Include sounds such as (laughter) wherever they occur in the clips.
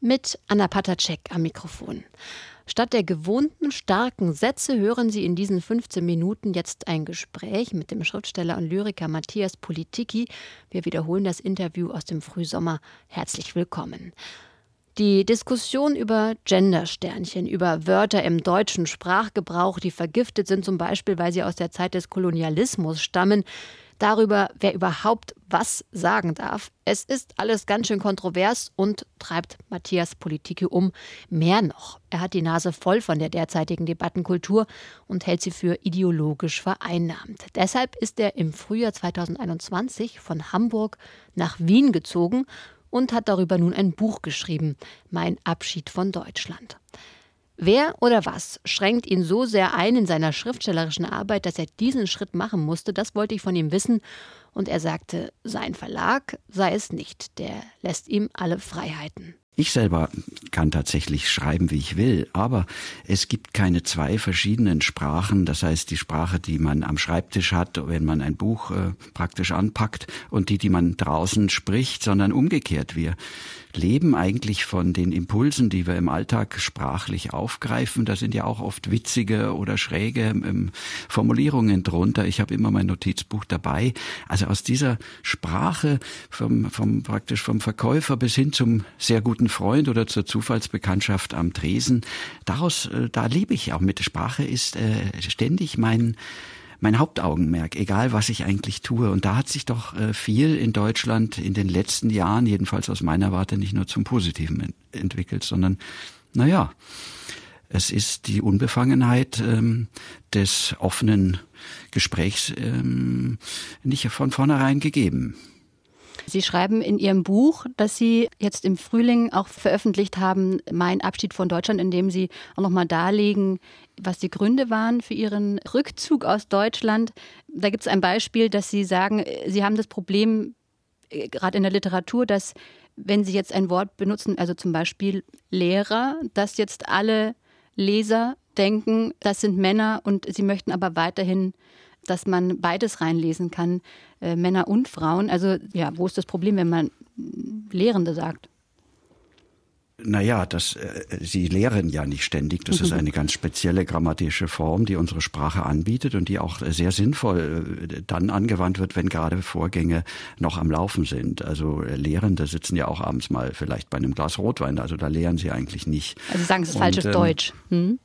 mit Anna Patacek am Mikrofon. Statt der gewohnten starken Sätze hören Sie in diesen 15 Minuten jetzt ein Gespräch mit dem Schriftsteller und Lyriker Matthias Politiki. Wir wiederholen das Interview aus dem Frühsommer. Herzlich willkommen. Die Diskussion über Gendersternchen, über Wörter im deutschen Sprachgebrauch, die vergiftet sind, zum Beispiel, weil sie aus der Zeit des Kolonialismus stammen, darüber, wer überhaupt was sagen darf. Es ist alles ganz schön kontrovers und treibt Matthias Politike um. Mehr noch, er hat die Nase voll von der derzeitigen Debattenkultur und hält sie für ideologisch vereinnahmt. Deshalb ist er im Frühjahr 2021 von Hamburg nach Wien gezogen und hat darüber nun ein Buch geschrieben, Mein Abschied von Deutschland. Wer oder was schränkt ihn so sehr ein in seiner schriftstellerischen Arbeit, dass er diesen Schritt machen musste, das wollte ich von ihm wissen. Und er sagte, sein Verlag sei es nicht, der lässt ihm alle Freiheiten. Ich selber kann tatsächlich schreiben, wie ich will, aber es gibt keine zwei verschiedenen Sprachen. Das heißt, die Sprache, die man am Schreibtisch hat, wenn man ein Buch äh, praktisch anpackt und die, die man draußen spricht, sondern umgekehrt. Wir leben eigentlich von den Impulsen, die wir im Alltag sprachlich aufgreifen. Da sind ja auch oft witzige oder schräge ähm, Formulierungen drunter. Ich habe immer mein Notizbuch dabei. Also aus dieser Sprache vom, vom praktisch vom Verkäufer bis hin zum sehr guten Freund oder zur Zufallsbekanntschaft am Tresen, daraus äh, da lebe ich auch mit. Sprache ist äh, ständig mein mein Hauptaugenmerk, egal was ich eigentlich tue. Und da hat sich doch äh, viel in Deutschland in den letzten Jahren, jedenfalls aus meiner Warte, nicht nur zum Positiven entwickelt, sondern, naja, es ist die Unbefangenheit ähm, des offenen Gesprächs ähm, nicht von vornherein gegeben. Sie schreiben in Ihrem Buch, dass Sie jetzt im Frühling auch veröffentlicht haben, Mein Abschied von Deutschland, in dem Sie auch nochmal darlegen, was die Gründe waren für Ihren Rückzug aus Deutschland. Da gibt es ein Beispiel, dass Sie sagen, Sie haben das Problem, äh, gerade in der Literatur, dass wenn Sie jetzt ein Wort benutzen, also zum Beispiel Lehrer, dass jetzt alle Leser denken, das sind Männer und sie möchten aber weiterhin dass man beides reinlesen kann, äh, Männer und Frauen. Also ja, wo ist das Problem, wenn man Lehrende sagt? Naja, das, äh, sie lehren ja nicht ständig. Das ist (laughs) eine ganz spezielle grammatische Form, die unsere Sprache anbietet und die auch sehr sinnvoll äh, dann angewandt wird, wenn gerade Vorgänge noch am Laufen sind. Also äh, Lehrende sitzen ja auch abends mal vielleicht bei einem Glas Rotwein, also da lehren sie eigentlich nicht. Also sagen Sie falsches ähm, Deutsch. Hm?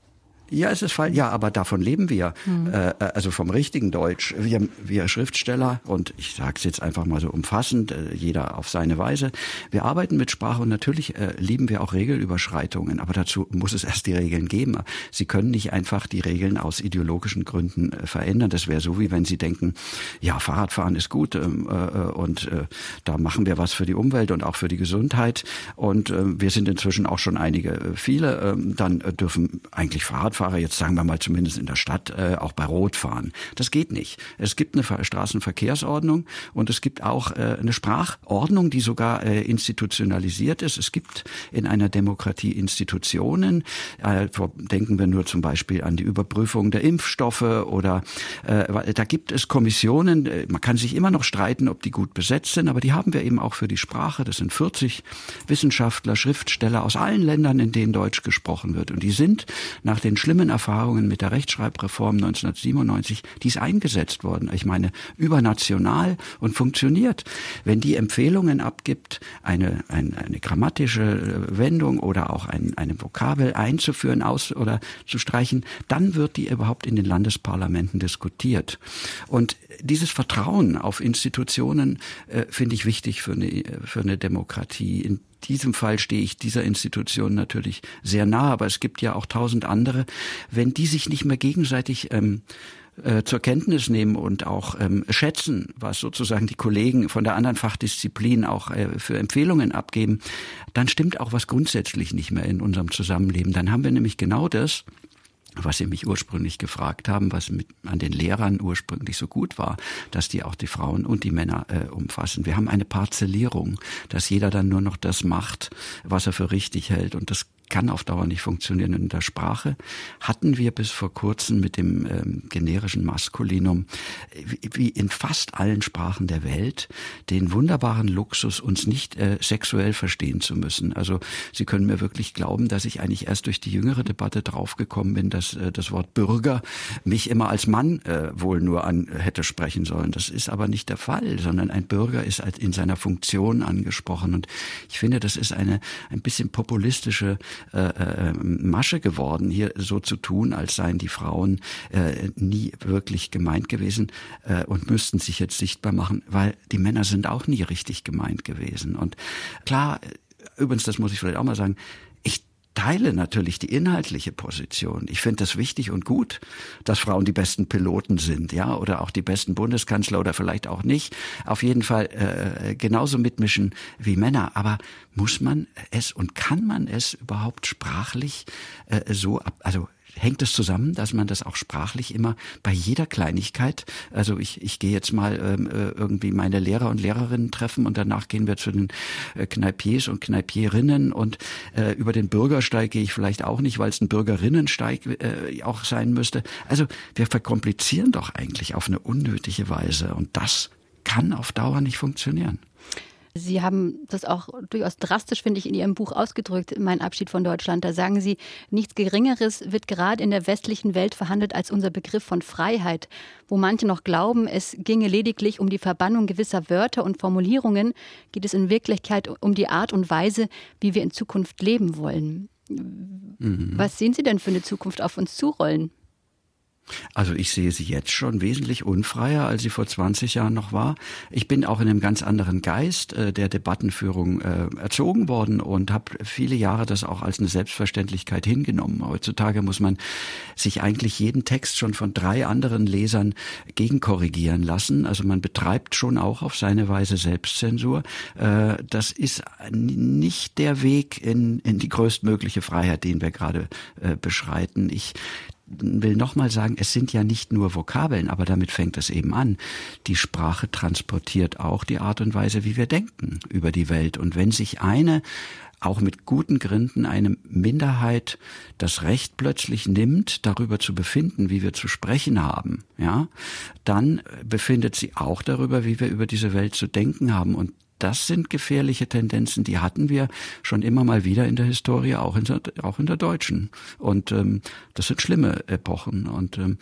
Ja, es ist falsch. Ja, aber davon leben wir. Mhm. Äh, also vom richtigen Deutsch. Wir, wir Schriftsteller, und ich sage es jetzt einfach mal so umfassend, äh, jeder auf seine Weise, wir arbeiten mit Sprache und natürlich äh, lieben wir auch Regelüberschreitungen, aber dazu muss es erst die Regeln geben. Sie können nicht einfach die Regeln aus ideologischen Gründen äh, verändern. Das wäre so, wie wenn Sie denken, ja, Fahrradfahren ist gut ähm, äh, und äh, da machen wir was für die Umwelt und auch für die Gesundheit. Und wir sind inzwischen auch schon einige, viele, ähm, dann dürfen eigentlich Fahrrad Fahrradfahrer jetzt sagen wir mal zumindest in der Stadt äh, auch bei Rot fahren. Das geht nicht. Es gibt eine Straßenverkehrsordnung und es gibt auch äh, eine Sprachordnung, die sogar äh, institutionalisiert ist. Es gibt in einer Demokratie Institutionen. Äh, denken wir nur zum Beispiel an die Überprüfung der Impfstoffe oder äh, da gibt es Kommissionen. Äh, man kann sich immer noch streiten, ob die gut besetzt sind, aber die haben wir eben auch für die Sprache. Das sind 40 Wissenschaftler, Schriftsteller aus allen Ländern, in denen Deutsch gesprochen wird. Und die sind nach den schlimmen Erfahrungen mit der Rechtschreibreform 1997, die ist eingesetzt worden. Ich meine, übernational und funktioniert. Wenn die Empfehlungen abgibt, eine, eine, eine grammatische äh, Wendung oder auch ein, eine Vokabel einzuführen aus oder zu streichen, dann wird die überhaupt in den Landesparlamenten diskutiert. Und dieses Vertrauen auf Institutionen äh, finde ich wichtig für eine, für eine Demokratie. In diesem Fall stehe ich dieser Institution natürlich sehr nah, aber es gibt ja auch tausend andere. Wenn die sich nicht mehr gegenseitig ähm, äh, zur Kenntnis nehmen und auch ähm, schätzen, was sozusagen die Kollegen von der anderen Fachdisziplin auch äh, für Empfehlungen abgeben, dann stimmt auch was grundsätzlich nicht mehr in unserem Zusammenleben. Dann haben wir nämlich genau das, was Sie mich ursprünglich gefragt haben, was mit, an den Lehrern ursprünglich so gut war, dass die auch die Frauen und die Männer äh, umfassen. Wir haben eine Parzellierung, dass jeder dann nur noch das macht, was er für richtig hält. Und das kann auf Dauer nicht funktionieren. In der Sprache hatten wir bis vor kurzem mit dem ähm, generischen Maskulinum, wie, wie in fast allen Sprachen der Welt, den wunderbaren Luxus, uns nicht äh, sexuell verstehen zu müssen. Also Sie können mir wirklich glauben, dass ich eigentlich erst durch die jüngere Debatte draufgekommen bin, dass äh, das Wort Bürger mich immer als Mann äh, wohl nur an hätte sprechen sollen. Das ist aber nicht der Fall, sondern ein Bürger ist halt in seiner Funktion angesprochen. Und ich finde, das ist eine ein bisschen populistische äh, äh, Masche geworden, hier so zu tun, als seien die Frauen äh, nie wirklich gemeint gewesen äh, und müssten sich jetzt sichtbar machen, weil die Männer sind auch nie richtig gemeint gewesen. Und klar, übrigens, das muss ich vielleicht auch mal sagen, ich teile natürlich die inhaltliche Position. Ich finde das wichtig und gut, dass Frauen die besten Piloten sind, ja, oder auch die besten Bundeskanzler oder vielleicht auch nicht. Auf jeden Fall äh, genauso mitmischen wie Männer. Aber muss man es und kann man es überhaupt sprachlich äh, so ab, also hängt es zusammen, dass man das auch sprachlich immer bei jeder Kleinigkeit, also ich, ich gehe jetzt mal ähm, äh, irgendwie meine Lehrer und Lehrerinnen treffen und danach gehen wir zu den äh, Kneipiers und Kneipierinnen und äh, über den Bürgersteig gehe ich vielleicht auch nicht, weil es ein Bürgerinnensteig äh, auch sein müsste. Also wir verkomplizieren doch eigentlich auf eine unnötige Weise und das kann auf Dauer nicht funktionieren. Sie haben das auch durchaus drastisch, finde ich, in Ihrem Buch ausgedrückt, Mein Abschied von Deutschland. Da sagen Sie, nichts Geringeres wird gerade in der westlichen Welt verhandelt als unser Begriff von Freiheit. Wo manche noch glauben, es ginge lediglich um die Verbannung gewisser Wörter und Formulierungen, geht es in Wirklichkeit um die Art und Weise, wie wir in Zukunft leben wollen. Mhm. Was sehen Sie denn für eine Zukunft auf uns zurollen? Also ich sehe sie jetzt schon wesentlich unfreier, als sie vor 20 Jahren noch war. Ich bin auch in einem ganz anderen Geist äh, der Debattenführung äh, erzogen worden und habe viele Jahre das auch als eine Selbstverständlichkeit hingenommen. Heutzutage muss man sich eigentlich jeden Text schon von drei anderen Lesern gegenkorrigieren lassen. Also man betreibt schon auch auf seine Weise Selbstzensur. Äh, das ist nicht der Weg in, in die größtmögliche Freiheit, den wir gerade äh, beschreiten. Ich will nochmal sagen, es sind ja nicht nur Vokabeln, aber damit fängt es eben an. Die Sprache transportiert auch die Art und Weise, wie wir denken über die Welt. Und wenn sich eine auch mit guten Gründen eine Minderheit das Recht plötzlich nimmt, darüber zu befinden, wie wir zu sprechen haben, ja, dann befindet sie auch darüber, wie wir über diese Welt zu denken haben. Und das sind gefährliche Tendenzen, die hatten wir schon immer mal wieder in der Historie, auch in der, auch in der deutschen. Und ähm, das sind schlimme Epochen. Und ähm,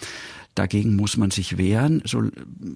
Dagegen muss man sich wehren, so,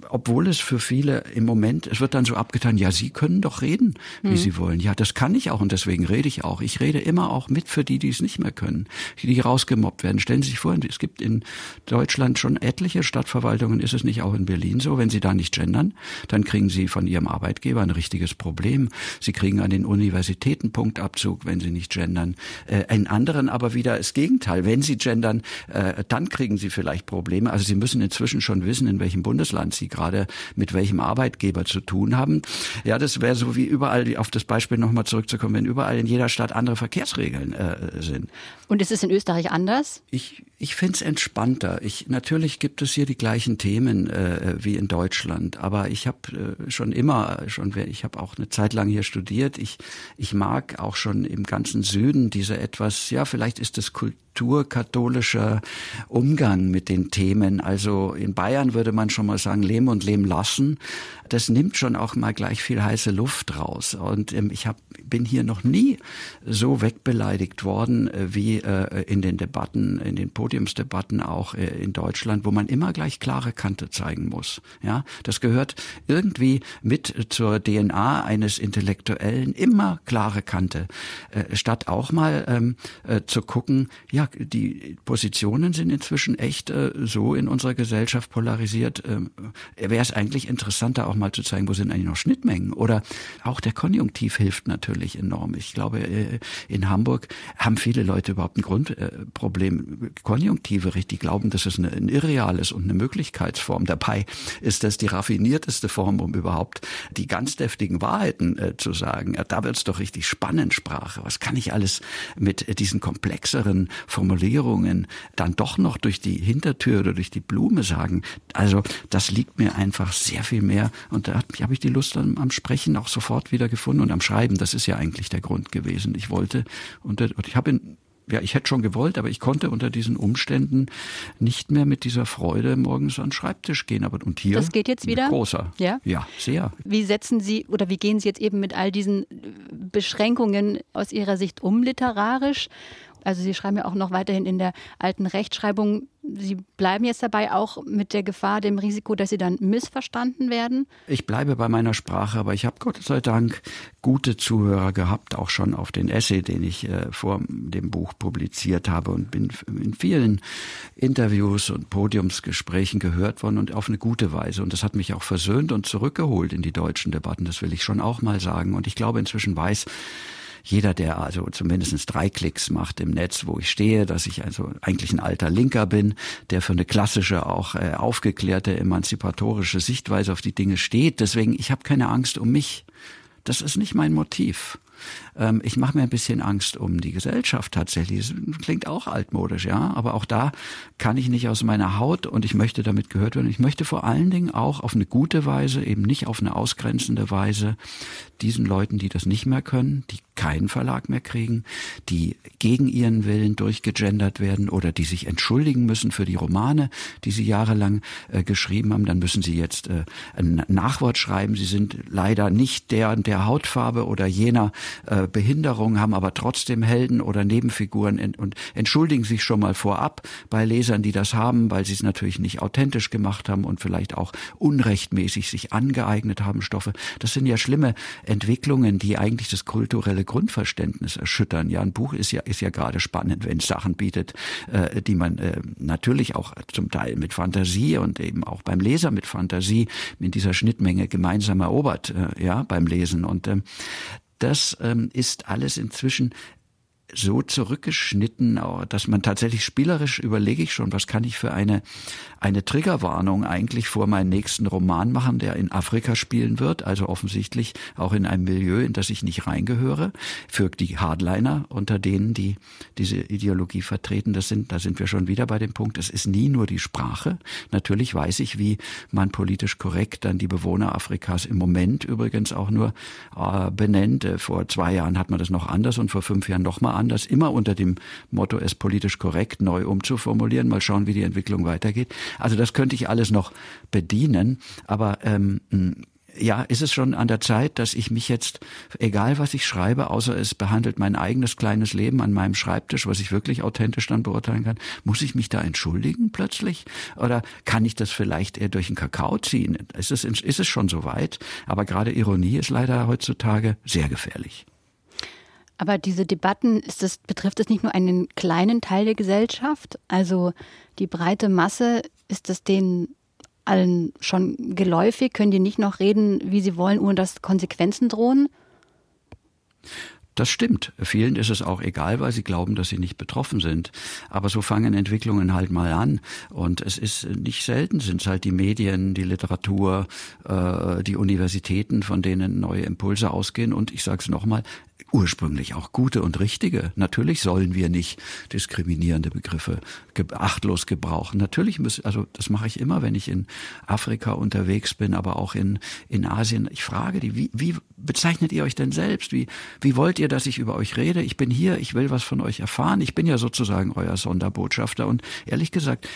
obwohl es für viele im Moment, es wird dann so abgetan, ja, Sie können doch reden, wie mhm. Sie wollen. Ja, das kann ich auch und deswegen rede ich auch. Ich rede immer auch mit für die, die es nicht mehr können, die rausgemobbt werden. Stellen Sie sich vor, es gibt in Deutschland schon etliche Stadtverwaltungen, ist es nicht auch in Berlin so, wenn Sie da nicht gendern, dann kriegen Sie von Ihrem Arbeitgeber ein richtiges Problem. Sie kriegen an den Universitäten Punktabzug, wenn Sie nicht gendern. Äh, in anderen aber wieder das Gegenteil. Wenn Sie gendern, äh, dann kriegen Sie vielleicht Probleme. Also Sie müssen inzwischen schon wissen, in welchem Bundesland Sie gerade mit welchem Arbeitgeber zu tun haben. Ja, das wäre so wie überall, auf das Beispiel nochmal zurückzukommen, wenn überall in jeder Stadt andere Verkehrsregeln äh, sind. Und ist es in Österreich anders? Ich, ich finde es entspannter. Ich, natürlich gibt es hier die gleichen Themen äh, wie in Deutschland, aber ich habe äh, schon immer, schon ich habe auch eine Zeit lang hier studiert. Ich, ich mag auch schon im ganzen Süden diese etwas, ja, vielleicht ist es Kultur kulturkatholischer Umgang mit den Themen. Also in Bayern würde man schon mal sagen, leben und leben lassen. Das nimmt schon auch mal gleich viel heiße Luft raus. Und ähm, ich hab, bin hier noch nie so wegbeleidigt worden äh, wie äh, in den Debatten, in den Podiumsdebatten auch äh, in Deutschland, wo man immer gleich klare Kante zeigen muss. Ja, das gehört irgendwie mit zur DNA eines Intellektuellen immer klare Kante, äh, statt auch mal ähm, äh, zu gucken, ja, die Positionen sind inzwischen echt äh, so in unserer Gesellschaft polarisiert. Ähm, Wäre es eigentlich interessanter, auch mal zu zeigen, wo sind eigentlich noch Schnittmengen? Oder auch der Konjunktiv hilft natürlich enorm. Ich glaube, äh, in Hamburg haben viele Leute überhaupt ein Grundproblem. Konjunktive richtig glauben, dass es ein Irreal ist und eine Möglichkeitsform. Dabei ist das die raffinierteste Form, um überhaupt die ganz deftigen Wahrheiten äh, zu sagen. Da wird's doch richtig spannend, Sprache. Was kann ich alles mit diesen komplexeren Formulierungen dann doch noch durch die Hintertür oder durch die Blume sagen. Also das liegt mir einfach sehr viel mehr und da habe ich die Lust am, am, Sprechen auch sofort wieder gefunden und am Schreiben. Das ist ja eigentlich der Grund gewesen. Ich wollte und, und ich habe in ja, ich hätte schon gewollt, aber ich konnte unter diesen Umständen nicht mehr mit dieser Freude morgens an den Schreibtisch gehen. Aber und hier das geht jetzt wieder großer, ja, ja, sehr. Wie setzen Sie oder wie gehen Sie jetzt eben mit all diesen Beschränkungen aus Ihrer Sicht um literarisch? Also Sie schreiben ja auch noch weiterhin in der alten Rechtschreibung. Sie bleiben jetzt dabei auch mit der Gefahr, dem Risiko, dass Sie dann missverstanden werden? Ich bleibe bei meiner Sprache, aber ich habe Gott sei Dank gute Zuhörer gehabt, auch schon auf den Essay, den ich äh, vor dem Buch publiziert habe und bin in vielen Interviews und Podiumsgesprächen gehört worden und auf eine gute Weise. Und das hat mich auch versöhnt und zurückgeholt in die deutschen Debatten. Das will ich schon auch mal sagen. Und ich glaube, inzwischen weiß jeder, der also zumindest drei Klicks macht im Netz, wo ich stehe, dass ich also eigentlich ein alter Linker bin, der für eine klassische, auch äh, aufgeklärte, emanzipatorische Sichtweise auf die Dinge steht. Deswegen, ich habe keine Angst um mich. Das ist nicht mein Motiv. Ähm, ich mache mir ein bisschen Angst um die Gesellschaft tatsächlich. Das klingt auch altmodisch, ja, aber auch da kann ich nicht aus meiner Haut und ich möchte damit gehört werden. Ich möchte vor allen Dingen auch auf eine gute Weise, eben nicht auf eine ausgrenzende Weise, diesen Leuten, die das nicht mehr können, die keinen Verlag mehr kriegen, die gegen ihren Willen durchgegendert werden oder die sich entschuldigen müssen für die Romane, die sie jahrelang äh, geschrieben haben, dann müssen sie jetzt äh, ein Nachwort schreiben. Sie sind leider nicht der und der Hautfarbe oder jener äh, Behinderung, haben aber trotzdem Helden oder Nebenfiguren und entschuldigen sich schon mal vorab bei Lesern, die das haben, weil sie es natürlich nicht authentisch gemacht haben und vielleicht auch unrechtmäßig sich angeeignet haben Stoffe. Das sind ja schlimme Entwicklungen, die eigentlich das kulturelle Grundverständnis erschüttern. Ja, ein Buch ist ja ist ja gerade spannend, wenn es Sachen bietet, äh, die man äh, natürlich auch zum Teil mit Fantasie und eben auch beim Leser mit Fantasie in dieser Schnittmenge gemeinsam erobert, äh, ja, beim Lesen und ähm, das ähm, ist alles inzwischen so zurückgeschnitten, dass man tatsächlich spielerisch überlege ich schon, was kann ich für eine, eine Triggerwarnung eigentlich vor meinen nächsten Roman machen, der in Afrika spielen wird, also offensichtlich auch in einem Milieu, in das ich nicht reingehöre, für die Hardliner, unter denen die diese Ideologie vertreten, das sind, da sind wir schon wieder bei dem Punkt, es ist nie nur die Sprache. Natürlich weiß ich, wie man politisch korrekt dann die Bewohner Afrikas im Moment übrigens auch nur äh, benennt. Äh, vor zwei Jahren hat man das noch anders und vor fünf Jahren noch mal anders, immer unter dem Motto, es politisch korrekt neu umzuformulieren. Mal schauen, wie die Entwicklung weitergeht. Also das könnte ich alles noch bedienen, aber ähm, ja, ist es schon an der Zeit, dass ich mich jetzt, egal was ich schreibe, außer es behandelt mein eigenes kleines Leben an meinem Schreibtisch, was ich wirklich authentisch dann beurteilen kann, muss ich mich da entschuldigen plötzlich? Oder kann ich das vielleicht eher durch den Kakao ziehen? Ist es, ist es schon so weit? Aber gerade Ironie ist leider heutzutage sehr gefährlich. Aber diese Debatten, das, betrifft es nicht nur einen kleinen Teil der Gesellschaft? Also die breite Masse, ist das denen allen schon geläufig? Können die nicht noch reden, wie sie wollen, ohne dass Konsequenzen drohen? Das stimmt. Vielen ist es auch egal, weil sie glauben, dass sie nicht betroffen sind. Aber so fangen Entwicklungen halt mal an. Und es ist nicht selten, sind es halt die Medien, die Literatur, äh, die Universitäten, von denen neue Impulse ausgehen. Und ich sage es nochmal, ursprünglich auch gute und richtige. Natürlich sollen wir nicht diskriminierende Begriffe achtlos gebrauchen. Natürlich müssen, also das mache ich immer, wenn ich in Afrika unterwegs bin, aber auch in, in Asien. Ich frage die, wie, wie bezeichnet ihr euch denn selbst? Wie, wie wollt ihr, dass ich über euch rede? Ich bin hier, ich will was von euch erfahren. Ich bin ja sozusagen euer Sonderbotschafter und ehrlich gesagt,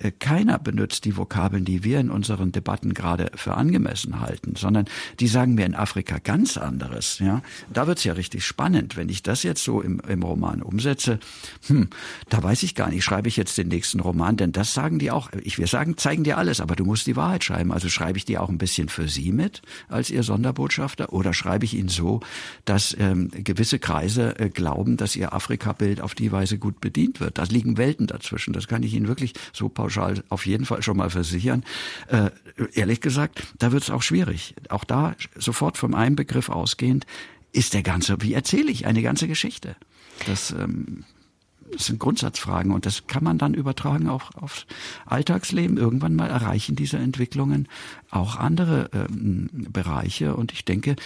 äh, keiner benutzt die Vokabeln, die wir in unseren Debatten gerade für angemessen halten, sondern die sagen mir in Afrika ganz anderes. Ja, da wird's ja richtig spannend, wenn ich das jetzt so im, im Roman umsetze. Hm, da weiß ich gar nicht, schreibe ich jetzt den nächsten Roman, denn das sagen die auch. Ich wir sagen, zeigen dir alles, aber du musst die Wahrheit schreiben. Also schreibe ich die auch ein bisschen für sie mit als ihr Sonderbotschafter oder schreibe ich ihn so, dass ähm, gewisse Kreise äh, glauben, dass ihr Afrika-Bild auf die Weise gut bedient wird. Da liegen Welten dazwischen. Das kann ich Ihnen wirklich so pauschal auf jeden Fall schon mal versichern. Äh, ehrlich gesagt, da wird es auch schwierig. Auch da sofort vom einen Begriff ausgehend ist der ganze, wie erzähle ich eine ganze Geschichte? Das, ähm, das sind Grundsatzfragen und das kann man dann übertragen auch aufs Alltagsleben. Irgendwann mal erreichen diese Entwicklungen auch andere ähm, Bereiche und ich denke,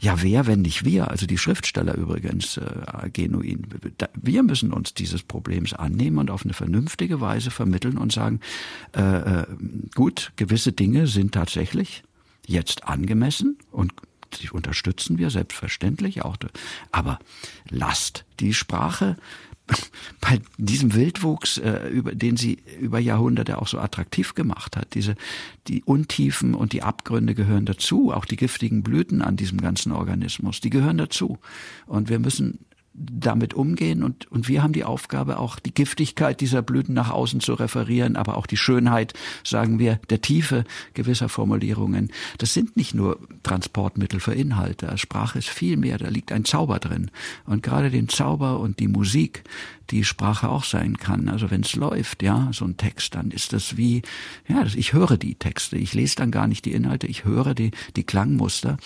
ja, wer, wenn nicht wir, also die Schriftsteller übrigens, äh, genuin. Wir müssen uns dieses Problems annehmen und auf eine vernünftige Weise vermitteln und sagen, äh, äh, gut, gewisse Dinge sind tatsächlich jetzt angemessen und die unterstützen wir selbstverständlich auch. Aber lasst die Sprache (laughs) bei diesem Wildwuchs, äh, über den sie über Jahrhunderte auch so attraktiv gemacht hat. Diese, die Untiefen und die Abgründe gehören dazu, auch die giftigen Blüten an diesem ganzen Organismus, die gehören dazu. Und wir müssen damit umgehen und, und wir haben die Aufgabe, auch die Giftigkeit dieser Blüten nach außen zu referieren, aber auch die Schönheit, sagen wir, der Tiefe gewisser Formulierungen. Das sind nicht nur Transportmittel für Inhalte. Sprache ist viel mehr, da liegt ein Zauber drin. Und gerade den Zauber und die Musik, die Sprache auch sein kann. Also wenn es läuft, ja, so ein Text, dann ist das wie, ja, ich höre die Texte. Ich lese dann gar nicht die Inhalte, ich höre die, die Klangmuster.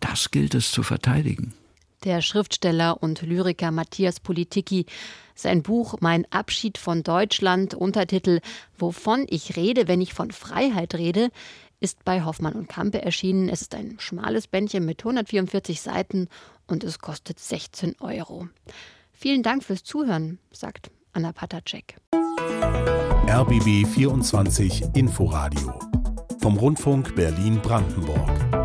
Das gilt es zu verteidigen der Schriftsteller und Lyriker Matthias Politicki. Sein Buch Mein Abschied von Deutschland, Untertitel Wovon ich rede, wenn ich von Freiheit rede, ist bei Hoffmann und Kampe erschienen. Es ist ein schmales Bändchen mit 144 Seiten und es kostet 16 Euro. Vielen Dank fürs Zuhören, sagt Anna Patacek. RBB 24 Inforadio vom Rundfunk Berlin-Brandenburg.